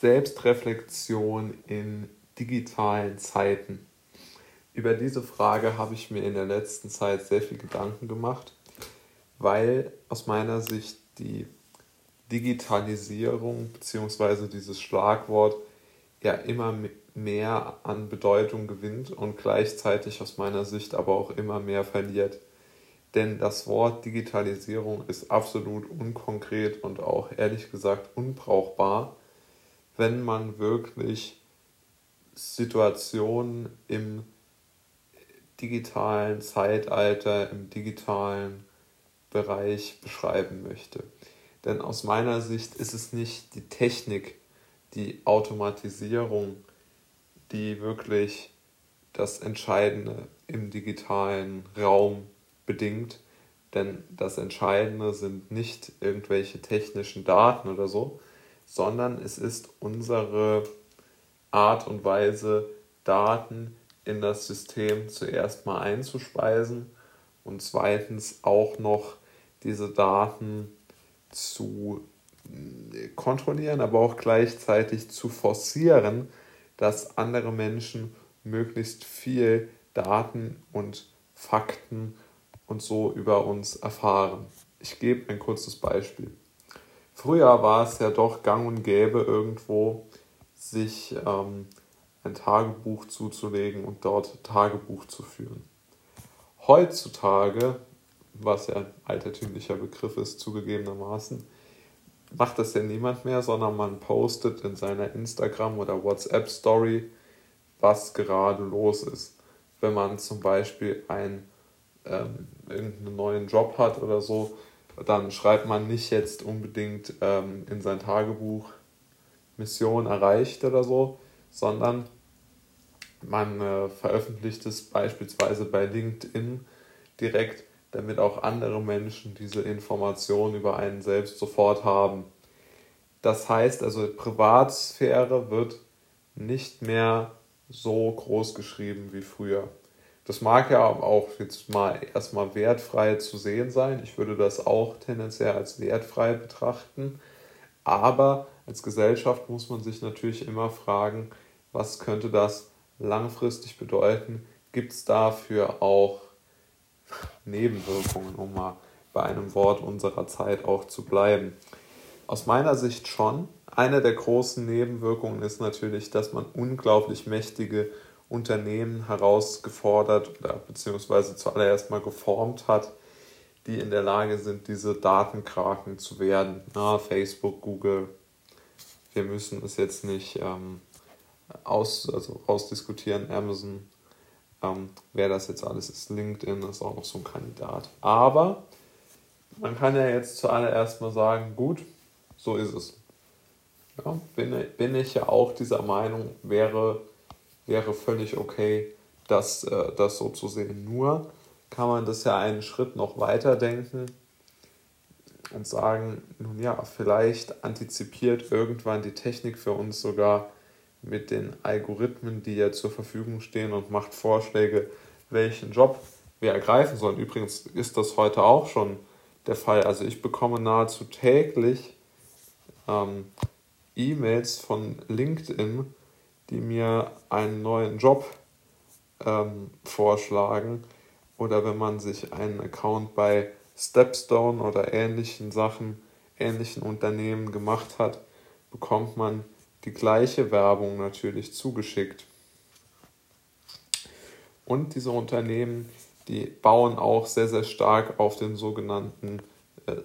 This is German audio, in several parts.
Selbstreflexion in digitalen Zeiten. Über diese Frage habe ich mir in der letzten Zeit sehr viel Gedanken gemacht, weil aus meiner Sicht die Digitalisierung bzw. dieses Schlagwort ja immer mehr an Bedeutung gewinnt und gleichzeitig aus meiner Sicht aber auch immer mehr verliert. Denn das Wort Digitalisierung ist absolut unkonkret und auch ehrlich gesagt unbrauchbar, wenn man wirklich Situationen im digitalen Zeitalter, im digitalen Bereich beschreiben möchte. Denn aus meiner Sicht ist es nicht die Technik, die Automatisierung, die wirklich das Entscheidende im digitalen Raum bedingt. Denn das Entscheidende sind nicht irgendwelche technischen Daten oder so, sondern es ist unsere Art und Weise, Daten in das System zuerst mal einzuspeisen und zweitens auch noch diese Daten zu äh, kontrollieren, aber auch gleichzeitig zu forcieren, dass andere Menschen möglichst viel Daten und Fakten und so über uns erfahren. Ich gebe ein kurzes Beispiel. Früher war es ja doch gang und gäbe, irgendwo sich ähm, ein Tagebuch zuzulegen und dort Tagebuch zu führen. Heutzutage, was ja ein altertümlicher Begriff ist, zugegebenermaßen, macht das ja niemand mehr, sondern man postet in seiner Instagram- oder WhatsApp-Story, was gerade los ist. Wenn man zum Beispiel ein ähm, irgendeinen neuen Job hat oder so, dann schreibt man nicht jetzt unbedingt ähm, in sein Tagebuch Mission erreicht oder so, sondern man äh, veröffentlicht es beispielsweise bei LinkedIn direkt, damit auch andere Menschen diese Information über einen selbst sofort haben. Das heißt also, Privatsphäre wird nicht mehr so groß geschrieben wie früher. Das mag ja auch jetzt mal erstmal wertfrei zu sehen sein. Ich würde das auch tendenziell als wertfrei betrachten. Aber als Gesellschaft muss man sich natürlich immer fragen, was könnte das langfristig bedeuten? Gibt es dafür auch Nebenwirkungen, um mal bei einem Wort unserer Zeit auch zu bleiben? Aus meiner Sicht schon. Eine der großen Nebenwirkungen ist natürlich, dass man unglaublich mächtige Unternehmen herausgefordert oder beziehungsweise zuallererst mal geformt hat, die in der Lage sind, diese Datenkraken zu werden. Na, Facebook, Google. Wir müssen es jetzt nicht ähm, aus, also ausdiskutieren. Amazon, ähm, wer das jetzt alles ist, LinkedIn ist auch noch so ein Kandidat. Aber man kann ja jetzt zuallererst mal sagen, gut, so ist es. Ja, bin, bin ich ja auch dieser Meinung, wäre wäre völlig okay, das, äh, das so zu sehen. Nur kann man das ja einen Schritt noch weiter denken und sagen, nun ja, vielleicht antizipiert irgendwann die Technik für uns sogar mit den Algorithmen, die ja zur Verfügung stehen und macht Vorschläge, welchen Job wir ergreifen sollen. Übrigens ist das heute auch schon der Fall. Also ich bekomme nahezu täglich ähm, E-Mails von LinkedIn, die mir einen neuen Job ähm, vorschlagen oder wenn man sich einen Account bei Stepstone oder ähnlichen Sachen, ähnlichen Unternehmen gemacht hat, bekommt man die gleiche Werbung natürlich zugeschickt. Und diese Unternehmen, die bauen auch sehr, sehr stark auf den sogenannten, äh,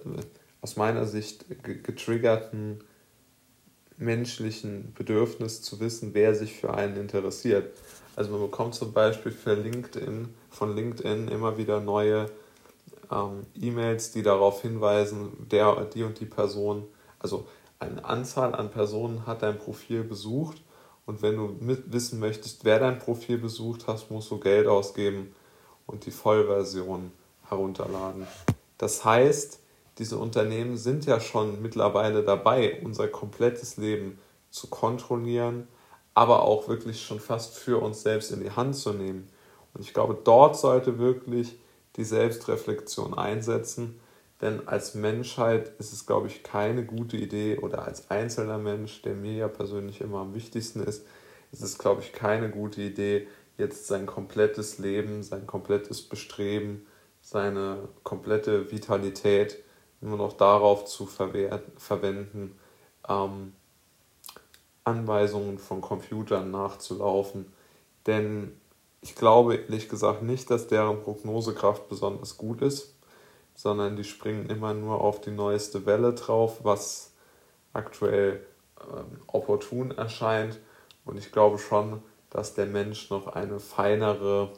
aus meiner Sicht getriggerten menschlichen Bedürfnis zu wissen, wer sich für einen interessiert. Also man bekommt zum Beispiel für LinkedIn, von LinkedIn immer wieder neue ähm, E-Mails, die darauf hinweisen, der, die und die Person, also eine Anzahl an Personen hat dein Profil besucht und wenn du wissen möchtest, wer dein Profil besucht hast, musst du Geld ausgeben und die Vollversion herunterladen. Das heißt, diese Unternehmen sind ja schon mittlerweile dabei, unser komplettes Leben zu kontrollieren, aber auch wirklich schon fast für uns selbst in die Hand zu nehmen. Und ich glaube, dort sollte wirklich die Selbstreflexion einsetzen, Denn als Menschheit ist es, glaube ich, keine gute Idee oder als einzelner Mensch, der mir ja persönlich immer am wichtigsten ist, ist es, glaube ich, keine gute Idee, jetzt sein komplettes Leben, sein komplettes Bestreben, seine komplette Vitalität nur noch darauf zu verwenden, ähm, Anweisungen von Computern nachzulaufen. Denn ich glaube ehrlich gesagt nicht, dass deren Prognosekraft besonders gut ist, sondern die springen immer nur auf die neueste Welle drauf, was aktuell ähm, opportun erscheint. Und ich glaube schon, dass der Mensch noch eine feinere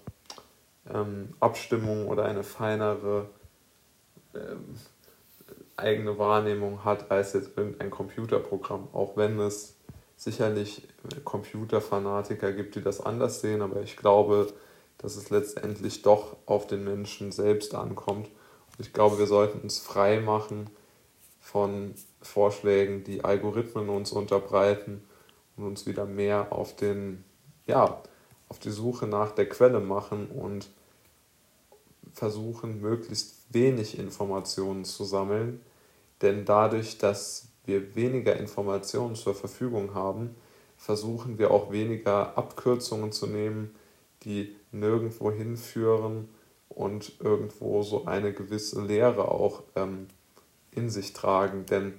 ähm, Abstimmung oder eine feinere ähm, eigene Wahrnehmung hat als jetzt irgendein Computerprogramm, auch wenn es sicherlich Computerfanatiker gibt, die das anders sehen, aber ich glaube, dass es letztendlich doch auf den Menschen selbst ankommt. Und ich glaube, wir sollten uns frei machen von Vorschlägen, die Algorithmen uns unterbreiten und uns wieder mehr auf den, ja, auf die Suche nach der Quelle machen und versuchen, möglichst wenig Informationen zu sammeln. Denn dadurch, dass wir weniger Informationen zur Verfügung haben, versuchen wir auch weniger Abkürzungen zu nehmen, die nirgendwo hinführen und irgendwo so eine gewisse Lehre auch ähm, in sich tragen. Denn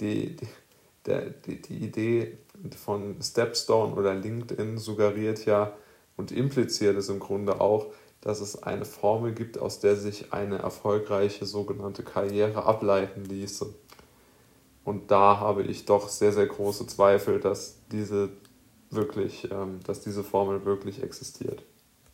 die, die, die, die Idee von Stepstone oder LinkedIn suggeriert ja und impliziert es im Grunde auch, dass es eine Formel gibt, aus der sich eine erfolgreiche sogenannte Karriere ableiten ließe. Und da habe ich doch sehr, sehr große Zweifel, dass diese wirklich, ähm, dass diese Formel wirklich existiert.